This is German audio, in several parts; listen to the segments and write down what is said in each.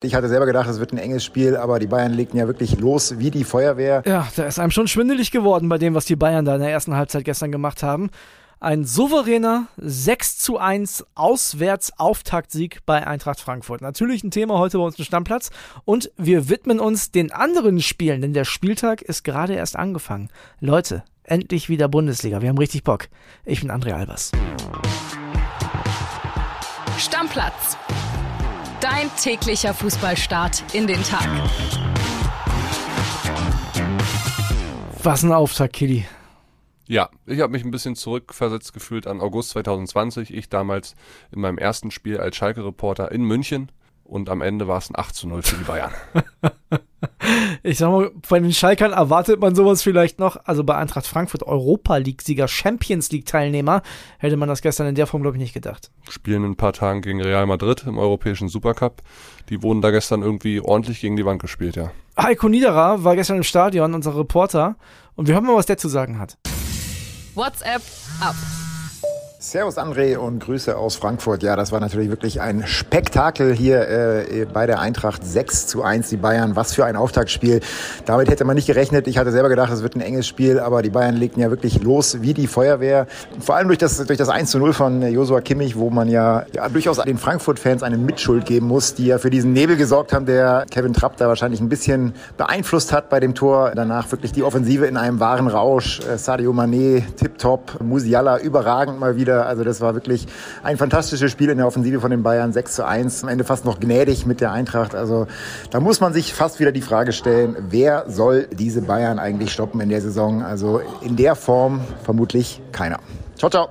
Ich hatte selber gedacht, es wird ein enges Spiel, aber die Bayern legten ja wirklich los wie die Feuerwehr. Ja, da ist einem schon schwindelig geworden bei dem, was die Bayern da in der ersten Halbzeit gestern gemacht haben. Ein souveräner 6 zu 1 Auswärts-Auftaktsieg bei Eintracht Frankfurt. Natürlich ein Thema heute bei uns im Stammplatz. Und wir widmen uns den anderen Spielen, denn der Spieltag ist gerade erst angefangen. Leute, endlich wieder Bundesliga. Wir haben richtig Bock. Ich bin André Albers. Stammplatz Dein täglicher Fußballstart in den Tag. Was ein Auftakt, Kili. Ja, ich habe mich ein bisschen zurückversetzt gefühlt an August 2020. Ich damals in meinem ersten Spiel als Schalke-Reporter in München und am Ende war es ein 8 zu 0 für die Bayern. ich sag mal, von den Schalkern erwartet man sowas vielleicht noch. Also bei Eintracht Frankfurt Europa League-Sieger, Champions League-Teilnehmer, hätte man das gestern in der Form, glaube ich, nicht gedacht. Spielen in ein paar Tagen gegen Real Madrid im europäischen Supercup. Die wurden da gestern irgendwie ordentlich gegen die Wand gespielt, ja. Heiko Niederer war gestern im Stadion, unser Reporter, und wir hören mal, was der zu sagen hat. WhatsApp ab. Servus André und Grüße aus Frankfurt. Ja, das war natürlich wirklich ein Spektakel hier äh, bei der Eintracht 6 zu 1, die Bayern. Was für ein Auftaktspiel. Damit hätte man nicht gerechnet. Ich hatte selber gedacht, es wird ein enges Spiel, aber die Bayern legten ja wirklich los wie die Feuerwehr. Vor allem durch das, durch das 1 zu 0 von Josua Kimmich, wo man ja, ja durchaus den Frankfurt-Fans eine Mitschuld geben muss, die ja für diesen Nebel gesorgt haben, der Kevin Trapp da wahrscheinlich ein bisschen beeinflusst hat bei dem Tor. Danach wirklich die Offensive in einem wahren Rausch. Äh, Sadio Mané, tipptopp, Musiala überragend mal wieder wieder. Also das war wirklich ein fantastisches Spiel in der Offensive von den Bayern. 6 zu 1, am Ende fast noch gnädig mit der Eintracht. Also da muss man sich fast wieder die Frage stellen, wer soll diese Bayern eigentlich stoppen in der Saison? Also in der Form vermutlich keiner. Ciao, ciao.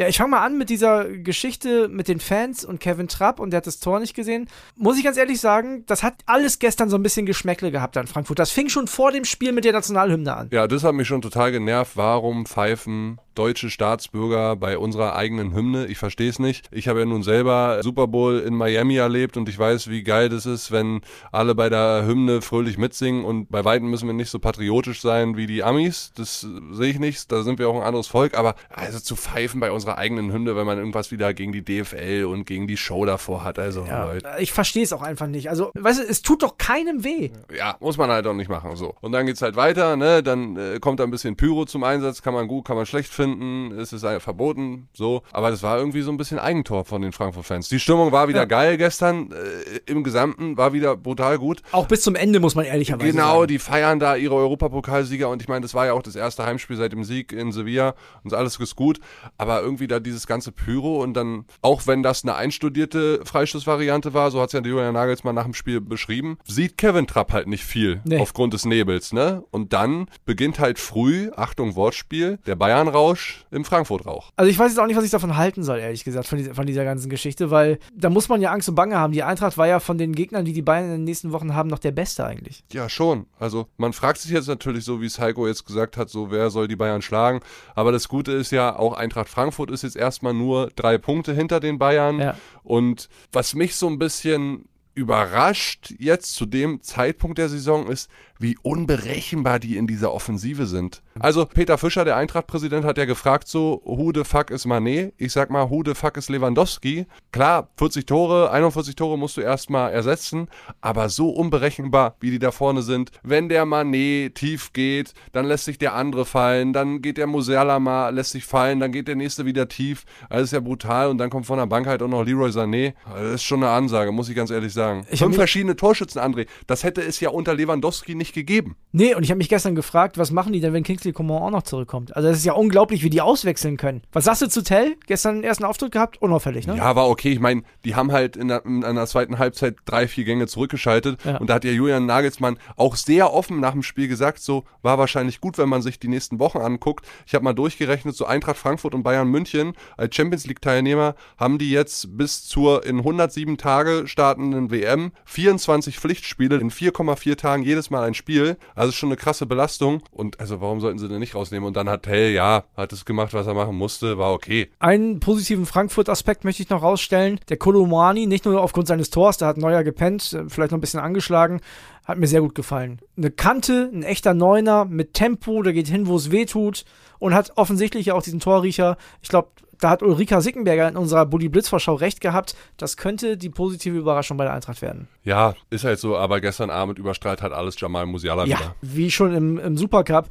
Ja, ich fange mal an mit dieser Geschichte mit den Fans und Kevin Trapp und der hat das Tor nicht gesehen. Muss ich ganz ehrlich sagen, das hat alles gestern so ein bisschen Geschmäckle gehabt an Frankfurt. Das fing schon vor dem Spiel mit der Nationalhymne an. Ja, das hat mich schon total genervt. Warum pfeifen deutsche Staatsbürger bei unserer eigenen Hymne. Ich verstehe es nicht. Ich habe ja nun selber Super Bowl in Miami erlebt und ich weiß, wie geil das ist, wenn alle bei der Hymne fröhlich mitsingen und bei Weitem müssen wir nicht so patriotisch sein wie die Amis. Das sehe ich nicht. Da sind wir auch ein anderes Volk. Aber also zu pfeifen bei unserer eigenen Hymne, wenn man irgendwas wieder gegen die DFL und gegen die Show davor hat. Also ja, Leute. Ich verstehe es auch einfach nicht. Also, weißt du, es tut doch keinem weh. Ja, muss man halt auch nicht machen. So. Und dann geht es halt weiter, ne? Dann äh, kommt da ein bisschen Pyro zum Einsatz, kann man gut, kann man schlecht finden finden, es ist verboten, so. Aber das war irgendwie so ein bisschen Eigentor von den Frankfurt-Fans. Die Stimmung war wieder ja. geil gestern, äh, im Gesamten war wieder brutal gut. Auch bis zum Ende, muss man ehrlicherweise genau, sagen. Genau, die feiern da ihre Europapokalsieger und ich meine, das war ja auch das erste Heimspiel seit dem Sieg in Sevilla und alles ist gut. Aber irgendwie da dieses ganze Pyro und dann, auch wenn das eine einstudierte Freistoßvariante war, so hat es ja Julian Nagelsmann nach dem Spiel beschrieben, sieht Kevin Trapp halt nicht viel nee. aufgrund des Nebels, ne? Und dann beginnt halt früh, Achtung Wortspiel, der Bayern-Rausch Rausch im Frankfurt-Rauch. Also ich weiß jetzt auch nicht, was ich davon halten soll, ehrlich gesagt, von, dieser, von dieser ganzen Geschichte, weil da muss man ja Angst und Bange haben. Die Eintracht war ja von den Gegnern, die die Bayern in den nächsten Wochen haben, noch der Beste eigentlich. Ja, schon. Also man fragt sich jetzt natürlich so, wie es Heiko jetzt gesagt hat, so wer soll die Bayern schlagen. Aber das Gute ist ja, auch Eintracht Frankfurt ist jetzt erstmal nur drei Punkte hinter den Bayern. Ja. Und was mich so ein bisschen überrascht jetzt zu dem Zeitpunkt der Saison ist, wie unberechenbar die in dieser Offensive sind. Also Peter Fischer, der Eintracht-Präsident, hat ja gefragt so, who the fuck is Mané? Ich sag mal, who the fuck is Lewandowski? Klar, 40 Tore, 41 Tore musst du erstmal ersetzen, aber so unberechenbar, wie die da vorne sind. Wenn der Mané tief geht, dann lässt sich der andere fallen, dann geht der Musiala mal, lässt sich fallen, dann geht der nächste wieder tief. Also ist ja brutal und dann kommt von der Bank halt auch noch Leroy Sané. Das ist schon eine Ansage, muss ich ganz ehrlich sagen. Ich Fünf verschiedene Torschützen, André. Das hätte es ja unter Lewandowski nicht nicht gegeben. Nee, und ich habe mich gestern gefragt, was machen die denn, wenn Kingsley Coman auch noch zurückkommt? Also, das ist ja unglaublich, wie die auswechseln können. Was sagst du zu Tell? Gestern den ersten Auftritt gehabt? Unauffällig, ne? Ja, war okay. Ich meine, die haben halt in, der, in einer zweiten Halbzeit drei, vier Gänge zurückgeschaltet. Ja. Und da hat ja Julian Nagelsmann auch sehr offen nach dem Spiel gesagt, so war wahrscheinlich gut, wenn man sich die nächsten Wochen anguckt. Ich habe mal durchgerechnet, so Eintracht Frankfurt und Bayern München als Champions League-Teilnehmer haben die jetzt bis zur in 107 Tage startenden WM 24 Pflichtspiele in 4,4 Tagen jedes Mal ein Spiel. Also schon eine krasse Belastung. Und also warum sollten sie den nicht rausnehmen? Und dann hat Tell, ja, hat es gemacht, was er machen musste, war okay. Einen positiven Frankfurt-Aspekt möchte ich noch rausstellen. Der Kolomani, nicht nur aufgrund seines Tors, da hat Neuer gepennt, äh, vielleicht noch ein bisschen angeschlagen, hat mir sehr gut gefallen. Eine Kante, ein echter Neuner mit Tempo, der geht hin, wo es weh tut und hat offensichtlich auch diesen Torriecher. Ich glaube, da hat Ulrika Sickenberger in unserer Bully Blitzvorschau recht gehabt. Das könnte die positive Überraschung bei der Eintracht werden. Ja, ist halt so, aber gestern Abend überstrahlt hat alles Jamal Musiala ja, wieder. Wie schon im, im Supercup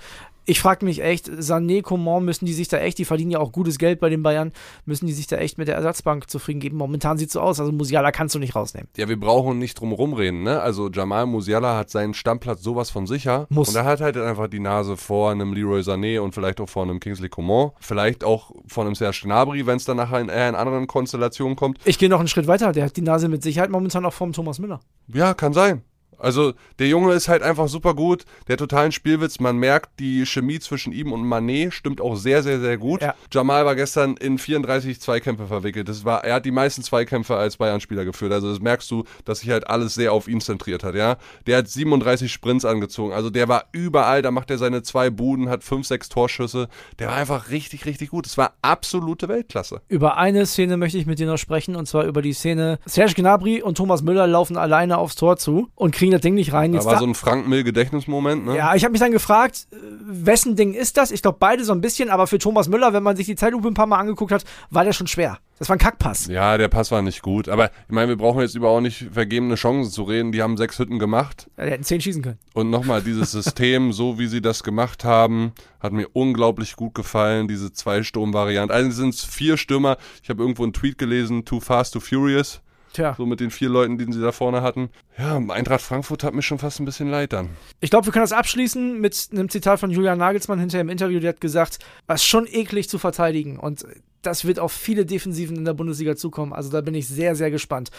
ich frage mich echt, Sané, Coman müssen die sich da echt, die verdienen ja auch gutes Geld bei den Bayern, müssen die sich da echt mit der Ersatzbank zufrieden geben. Momentan sieht es so aus, also Musiala kannst du nicht rausnehmen. Ja, wir brauchen nicht drum rumreden, ne? Also Jamal Musiala hat seinen Stammplatz sowas von sicher. Muss. Und er hat halt einfach die Nase vor einem Leroy Sané und vielleicht auch vor einem Kingsley Coman. Vielleicht auch vor einem Serge Gnabry, wenn es dann nachher in, eher in anderen Konstellationen kommt. Ich gehe noch einen Schritt weiter, der hat die Nase mit Sicherheit momentan auch vom Thomas Müller. Ja, kann sein. Also der Junge ist halt einfach super gut, der totalen Spielwitz. Man merkt, die Chemie zwischen ihm und Manet stimmt auch sehr, sehr, sehr gut. Ja. Jamal war gestern in 34 Zweikämpfe verwickelt. Das war, er hat die meisten Zweikämpfe als Bayern-Spieler geführt. Also das merkst du, dass sich halt alles sehr auf ihn zentriert hat. Ja, der hat 37 Sprints angezogen. Also der war überall. Da macht er seine zwei Buden, hat fünf, sechs Torschüsse. Der war einfach richtig, richtig gut. Es war absolute Weltklasse. Über eine Szene möchte ich mit dir noch sprechen und zwar über die Szene. Serge Gnabry und Thomas Müller laufen alleine aufs Tor zu und kriegen kriegen das Ding nicht rein. Jetzt da war so ein Frank Mill-Gedächtnismoment, ne? Ja, ich habe mich dann gefragt, äh, wessen Ding ist das? Ich glaube beide so ein bisschen, aber für Thomas Müller, wenn man sich die Zeitlupe ein paar Mal angeguckt hat, war der schon schwer. Das war ein Kackpass. Ja, der Pass war nicht gut. Aber ich meine, wir brauchen jetzt über auch nicht vergebene Chancen zu reden. Die haben sechs Hütten gemacht. Ja, die hätten zehn schießen können. Und nochmal, dieses System, so wie sie das gemacht haben, hat mir unglaublich gut gefallen. Diese Zwei-Sturm-Variante. Eigentlich sind es vier Stürmer. Ich habe irgendwo einen Tweet gelesen, Too Fast, Too Furious. Tja. So mit den vier Leuten, die sie da vorne hatten. Ja, Eintracht Frankfurt hat mir schon fast ein bisschen leid dann. Ich glaube, wir können das abschließen mit einem Zitat von Julian Nagelsmann hinterher im Interview. Der hat gesagt, was schon eklig zu verteidigen. Und das wird auf viele Defensiven in der Bundesliga zukommen. Also da bin ich sehr, sehr gespannt.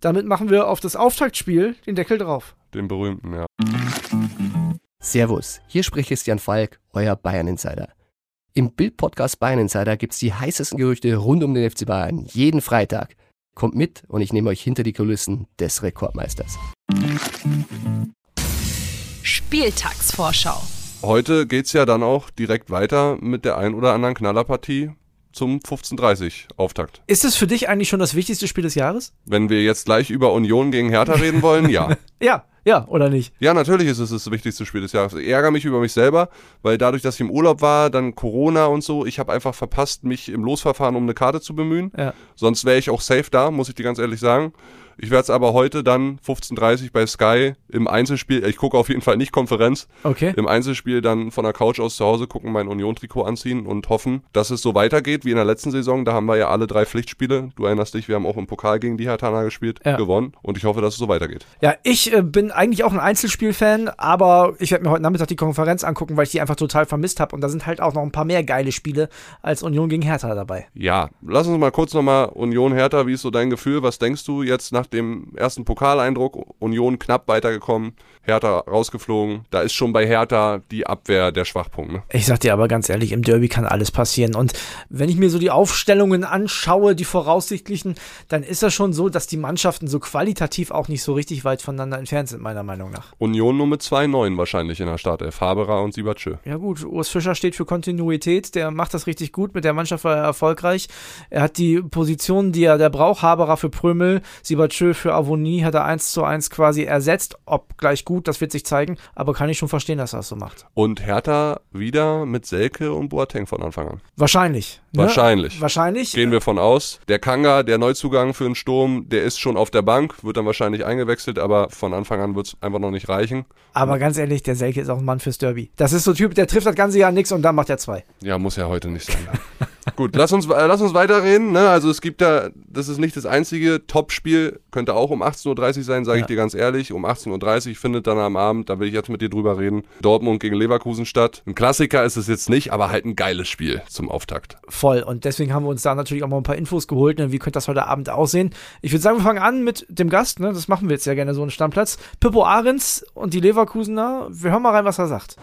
Damit machen wir auf das Auftaktspiel den Deckel drauf. Den berühmten, ja. Servus, hier spricht Christian Falk, euer Bayern-Insider. Im Bild-Podcast Bayern Insider gibt es die heißesten Gerüchte rund um den FC Bayern jeden Freitag – Kommt mit und ich nehme euch hinter die Kulissen des Rekordmeisters. Spieltagsvorschau. Heute geht es ja dann auch direkt weiter mit der ein oder anderen Knallerpartie zum 15:30 Auftakt. Ist es für dich eigentlich schon das wichtigste Spiel des Jahres? Wenn wir jetzt gleich über Union gegen Hertha reden wollen, ja. ja, ja, oder nicht? Ja, natürlich ist es das wichtigste Spiel des Jahres. Ich ärgere mich über mich selber, weil dadurch, dass ich im Urlaub war, dann Corona und so, ich habe einfach verpasst, mich im Losverfahren um eine Karte zu bemühen. Ja. Sonst wäre ich auch safe da, muss ich dir ganz ehrlich sagen. Ich werde es aber heute dann 15.30 bei Sky im Einzelspiel, ich gucke auf jeden Fall nicht Konferenz, okay. im Einzelspiel dann von der Couch aus zu Hause gucken, mein Union-Trikot anziehen und hoffen, dass es so weitergeht wie in der letzten Saison. Da haben wir ja alle drei Pflichtspiele. Du erinnerst dich, wir haben auch im Pokal gegen die Hertana gespielt, ja. gewonnen und ich hoffe, dass es so weitergeht. Ja, ich äh, bin eigentlich auch ein Einzelspiel-Fan, aber ich werde mir heute Nachmittag die Konferenz angucken, weil ich die einfach total vermisst habe und da sind halt auch noch ein paar mehr geile Spiele als Union gegen Hertha dabei. Ja, lass uns mal kurz nochmal Union-Hertha, wie ist so dein Gefühl? Was denkst du jetzt nach dem ersten Pokaleindruck, Union knapp weitergekommen, Hertha rausgeflogen. Da ist schon bei Hertha die Abwehr der Schwachpunkt. Ne? Ich sag dir aber ganz ehrlich, im Derby kann alles passieren. Und wenn ich mir so die Aufstellungen anschaue, die voraussichtlichen, dann ist das schon so, dass die Mannschaften so qualitativ auch nicht so richtig weit voneinander entfernt sind, meiner Meinung nach. Union nur mit zwei Neuen wahrscheinlich in der Startelf. Haberer und Siebertschö. Ja gut, Urs Fischer steht für Kontinuität. Der macht das richtig gut. Mit der Mannschaft war er erfolgreich. Er hat die Positionen, die er der braucht. Haberer für Prömel, Siebertschö für Avonie hat er eins zu eins quasi ersetzt. Ob gleich gut, das wird sich zeigen, aber kann ich schon verstehen, dass er das so macht. Und Hertha wieder mit Selke und Boateng von Anfang an. Wahrscheinlich. Ne? Wahrscheinlich. Wahrscheinlich. Gehen wir von aus. Der Kanga, der Neuzugang für den Sturm, der ist schon auf der Bank, wird dann wahrscheinlich eingewechselt, aber von Anfang an wird es einfach noch nicht reichen. Aber ganz ehrlich, der Selke ist auch ein Mann fürs Derby. Das ist so ein Typ, der trifft das ganze Jahr nichts und dann macht er zwei. Ja, muss ja heute nicht sein. Gut, lass uns, äh, lass uns weiterreden. Ne? Also es gibt da, das ist nicht das einzige Top-Spiel, könnte auch um 18.30 Uhr sein, sage ja. ich dir ganz ehrlich. Um 18.30 Uhr findet dann am Abend, da will ich jetzt mit dir drüber reden, Dortmund gegen Leverkusen statt. Ein Klassiker ist es jetzt nicht, aber halt ein geiles Spiel zum Auftakt. Voll. Und deswegen haben wir uns da natürlich auch mal ein paar Infos geholt. Ne? Wie könnte das heute Abend aussehen? Ich würde sagen, wir fangen an mit dem Gast. Ne? Das machen wir jetzt ja gerne so einen Stammplatz. Pippo Ahrens und die Leverkusener. Wir hören mal rein, was er sagt.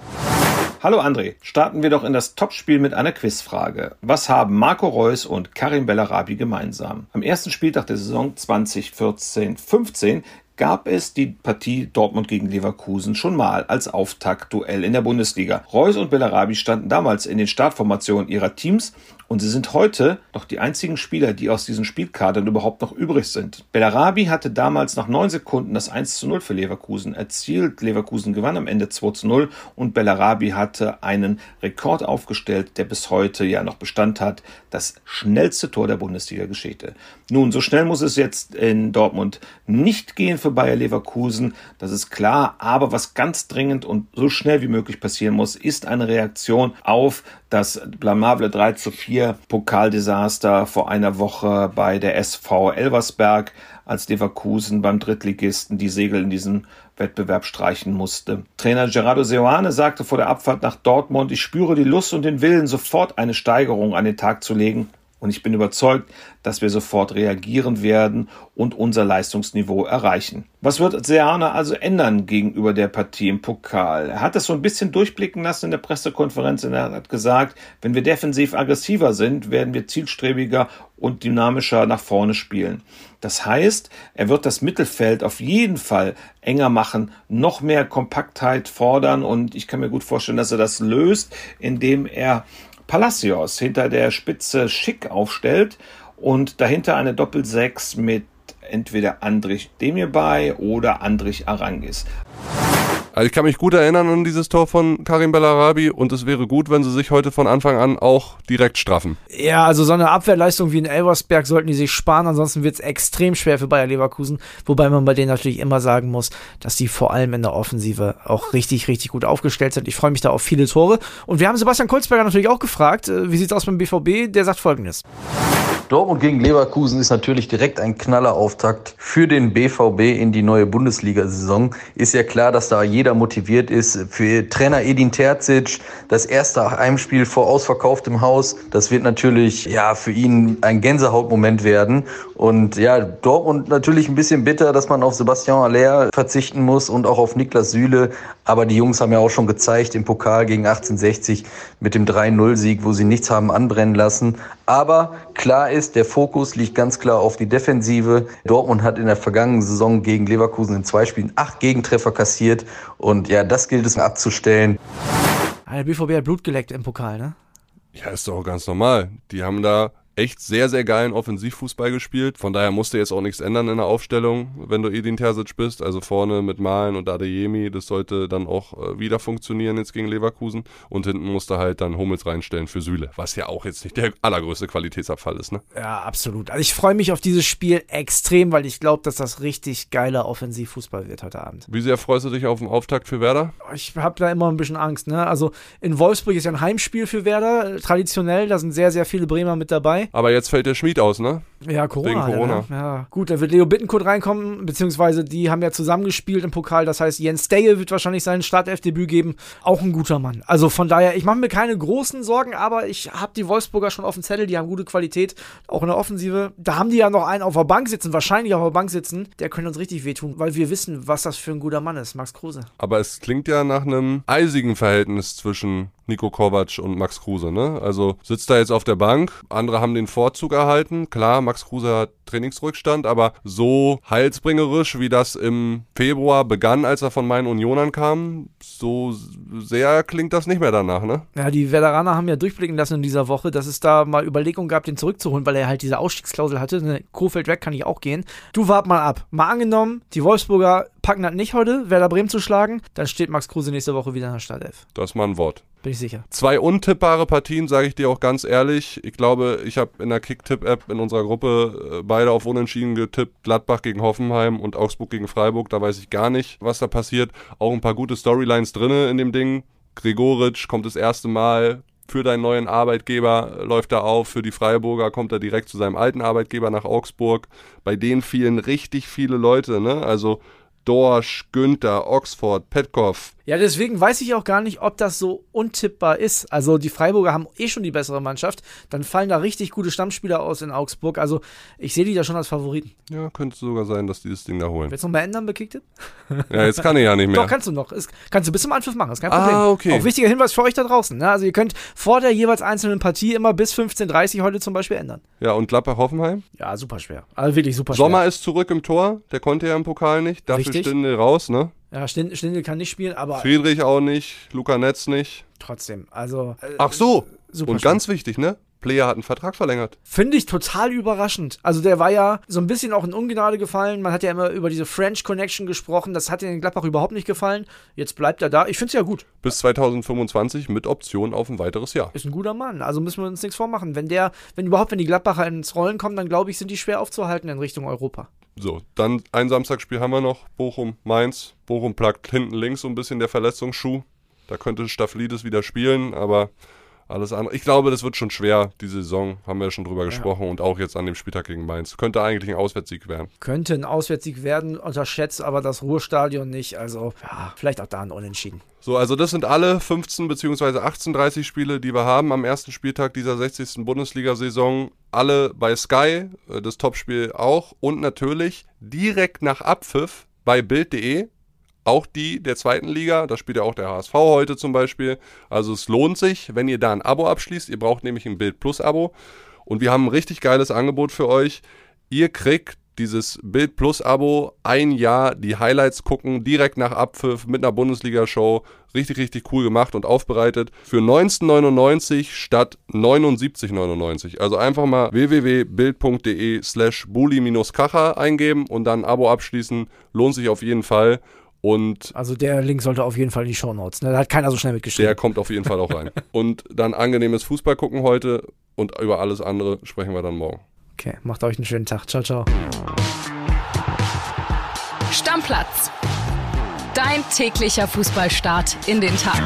Hallo André, starten wir doch in das Topspiel mit einer Quizfrage. Was haben Marco Reus und Karim Bellarabi gemeinsam? Am ersten Spieltag der Saison 2014-15 gab es die Partie Dortmund gegen Leverkusen schon mal als Auftaktduell in der Bundesliga. Reus und Bellarabi standen damals in den Startformationen ihrer Teams Und sie sind heute noch die einzigen Spieler, die aus diesen Spielkadern überhaupt noch übrig sind. Bellarabi hatte damals nach neun Sekunden das 1 zu 0 für Leverkusen erzielt. Leverkusen gewann am Ende 2 zu 0 und Bellarabi hatte einen Rekord aufgestellt, der bis heute ja noch Bestand hat. Das schnellste Tor der Bundesliga-Geschichte. Nun, so schnell muss es jetzt in Dortmund nicht gehen für Bayer Leverkusen. Das ist klar. Aber was ganz dringend und so schnell wie möglich passieren muss, ist eine Reaktion auf das blamable 3 zu 4 Pokaldesaster vor einer Woche bei der SV Elversberg, als Leverkusen beim Drittligisten die Segel in diesem Wettbewerb streichen musste. Trainer Gerardo Seoane sagte vor der Abfahrt nach Dortmund, ich spüre die Lust und den Willen, sofort eine Steigerung an den Tag zu legen. Und ich bin überzeugt, dass wir sofort reagieren werden und unser Leistungsniveau erreichen. Was wird Seane also ändern gegenüber der Partie im Pokal? Er hat es so ein bisschen durchblicken lassen in der Pressekonferenz und er hat gesagt, wenn wir defensiv aggressiver sind, werden wir zielstrebiger und dynamischer nach vorne spielen. Das heißt, er wird das Mittelfeld auf jeden Fall enger machen, noch mehr Kompaktheit fordern und ich kann mir gut vorstellen, dass er das löst, indem er Palacios hinter der Spitze schick aufstellt und dahinter eine Doppelsechs mit entweder Andrich Demirbay oder Andrich Arangis. Also ich kann mich gut erinnern an dieses Tor von Karim Bellarabi und es wäre gut, wenn sie sich heute von Anfang an auch direkt straffen. Ja, also so eine Abwehrleistung wie in Elversberg sollten die sich sparen, ansonsten wird es extrem schwer für Bayer Leverkusen, wobei man bei denen natürlich immer sagen muss, dass die vor allem in der Offensive auch richtig, richtig gut aufgestellt sind. Ich freue mich da auf viele Tore. Und wir haben Sebastian Kolzberger natürlich auch gefragt, äh, wie sieht es aus beim BVB? Der sagt folgendes. Dortmund gegen Leverkusen ist natürlich direkt ein Knallerauftakt für den BVB in die neue Bundesliga-Saison. Ist ja klar, dass da jeder motiviert ist. Für Trainer Edin Terzic das erste Heimspiel vor ausverkauftem Haus. Das wird natürlich ja für ihn ein Gänsehautmoment werden. Und ja, Dortmund natürlich ein bisschen bitter, dass man auf Sebastian Aller verzichten muss und auch auf Niklas Süle. Aber die Jungs haben ja auch schon gezeigt im Pokal gegen 1860 mit dem 3-0-Sieg, wo sie nichts haben anbrennen lassen. Aber klar ist, der Fokus liegt ganz klar auf die Defensive. Dortmund hat in der vergangenen Saison gegen Leverkusen in zwei Spielen acht Gegentreffer kassiert. Und ja, das gilt es abzustellen. Der BVB hat Blut geleckt im Pokal, ne? Ja, ist doch ganz normal. Die haben da echt sehr, sehr geilen Offensivfußball gespielt. Von daher musste jetzt auch nichts ändern in der Aufstellung, wenn du Edin Terzic bist. Also vorne mit Malen und Adeyemi, das sollte dann auch äh, wieder funktionieren jetzt gegen Leverkusen. Und hinten musste halt dann Hummels reinstellen für Süle, was ja auch jetzt nicht der allergrößte Qualitätsabfall ist. Ne? Ja, absolut. Also ich freue mich auf dieses Spiel extrem, weil ich glaube, dass das richtig geiler Offensivfußball wird heute Abend. Wie sehr freust du dich auf den Auftakt für Werder? Ich habe da immer ein bisschen Angst. Ne? Also in Wolfsburg ist ja ein Heimspiel für Werder, traditionell. Da sind sehr, sehr viele Bremer mit dabei. Aber jetzt fällt der Schmied aus, ne? Ja, Corona. Wegen Corona. Ja. ja. Gut, da wird Leo Bittenkurt reinkommen, beziehungsweise die haben ja zusammengespielt im Pokal. Das heißt, Jens Steyer wird wahrscheinlich sein Startelfdebüt geben. Auch ein guter Mann. Also von daher, ich mache mir keine großen Sorgen, aber ich habe die Wolfsburger schon auf dem Zettel. Die haben gute Qualität, auch in der Offensive. Da haben die ja noch einen auf der Bank sitzen, wahrscheinlich auf der Bank sitzen. Der könnte uns richtig wehtun, weil wir wissen, was das für ein guter Mann ist, Max Kruse. Aber es klingt ja nach einem eisigen Verhältnis zwischen Nico Kovac und Max Kruse. Ne? Also sitzt da jetzt auf der Bank, andere haben den Vorzug erhalten. Klar, Max Kruse hat Trainingsrückstand, aber so heilsbringerisch, wie das im Februar begann, als er von meinen Unionern kam, so sehr klingt das nicht mehr danach. Ne? Ja, die Veteraner haben ja durchblicken lassen in dieser Woche, dass es da mal Überlegungen gab, den zurückzuholen, weil er halt diese Ausstiegsklausel hatte. Ne, Kofeld weg kann ich auch gehen. Du wart mal ab. Mal angenommen, die Wolfsburger packen das nicht heute, Werder Bremen zu schlagen, dann steht Max Kruse nächste Woche wieder in der Startelf. Das ist mal ein Wort. Bin ich sicher. Zwei untippbare Partien, sage ich dir auch ganz ehrlich. Ich glaube, ich habe in der Kick-Tipp-App in unserer Gruppe äh, beide auf Unentschieden getippt. Gladbach gegen Hoffenheim und Augsburg gegen Freiburg. Da weiß ich gar nicht, was da passiert. Auch ein paar gute Storylines drin in dem Ding. Gregoritsch kommt das erste Mal für deinen neuen Arbeitgeber läuft er auf, für die Freiburger kommt er direkt zu seinem alten Arbeitgeber nach Augsburg. Bei denen fielen richtig viele Leute, ne? Also Dorsch, Günther, Oxford, Petkov, ja, deswegen weiß ich auch gar nicht, ob das so untippbar ist. Also die Freiburger haben eh schon die bessere Mannschaft. Dann fallen da richtig gute Stammspieler aus in Augsburg. Also ich sehe die da schon als Favoriten. Ja, könnte sogar sein, dass die das Ding da holen. Willst du noch mal ändern, Bekickte? Ja, jetzt kann ich ja nicht mehr. Doch, kannst du noch. Ist, kannst du bis zum Anpfiff machen, ist kein Problem. Ah, okay. Auch wichtiger Hinweis für euch da draußen. Ne? Also ihr könnt vor der jeweils einzelnen Partie immer bis 15.30 Uhr heute zum Beispiel ändern. Ja, und Gladbach-Hoffenheim? Ja, super schwer. Also wirklich super schwer. Sommer ist zurück im Tor. Der konnte ja im Pokal nicht. Dafür Richtig. Stindl raus, ne? Ja, Stindl kann nicht spielen, aber. Friedrich auch nicht, Luca Netz nicht. Trotzdem, also. Äh, Ach so, und schön. ganz wichtig, ne? Player hat einen Vertrag verlängert. Finde ich total überraschend. Also der war ja so ein bisschen auch in Ungnade gefallen. Man hat ja immer über diese French Connection gesprochen. Das hat in Gladbach überhaupt nicht gefallen. Jetzt bleibt er da. Ich finde es ja gut. Bis 2025 mit Option auf ein weiteres Jahr. Ist ein guter Mann. Also müssen wir uns nichts vormachen. Wenn der, wenn überhaupt, wenn die Gladbacher ins Rollen kommen, dann glaube ich, sind die schwer aufzuhalten in Richtung Europa. So, dann ein Samstagsspiel haben wir noch. Bochum, Mainz. Bochum plagt hinten links so ein bisschen der Verletzungsschuh. Da könnte Staphylidis wieder spielen, aber alles andere. Ich glaube, das wird schon schwer, diese Saison, haben wir ja schon drüber ja. gesprochen und auch jetzt an dem Spieltag gegen Mainz. Könnte eigentlich ein Auswärtssieg werden. Könnte ein Auswärtssieg werden, unterschätzt aber das Ruhrstadion nicht. Also, ja, vielleicht auch da ein Unentschieden. So, also das sind alle 15 bzw. 18:30 Spiele, die wir haben am ersten Spieltag dieser 60. Bundesliga-Saison. Alle bei Sky, äh, das Topspiel auch und natürlich direkt nach Abpfiff bei Bild.de auch die der zweiten Liga. Da spielt ja auch der HSV heute zum Beispiel. Also es lohnt sich, wenn ihr da ein Abo abschließt. Ihr braucht nämlich ein Bild Plus Abo. Und wir haben ein richtig geiles Angebot für euch. Ihr kriegt dieses Bild Plus Abo ein Jahr die Highlights gucken, direkt nach Abpfiff mit einer Bundesliga-Show. Richtig, richtig cool gemacht und aufbereitet. Für 19,99 statt 79,99. Also einfach mal www.bild.de slash bully-kacher eingeben und dann ein Abo abschließen. Lohnt sich auf jeden Fall. Und also der Link sollte auf jeden Fall in die Show Notes. Ne? Da hat keiner so schnell mitgeschrieben. Der kommt auf jeden Fall auch rein. und dann angenehmes Fußball gucken heute und über alles andere sprechen wir dann morgen. Okay, macht euch einen schönen Tag. Ciao, ciao. Stammplatz. Dein täglicher Fußballstart in den Tag.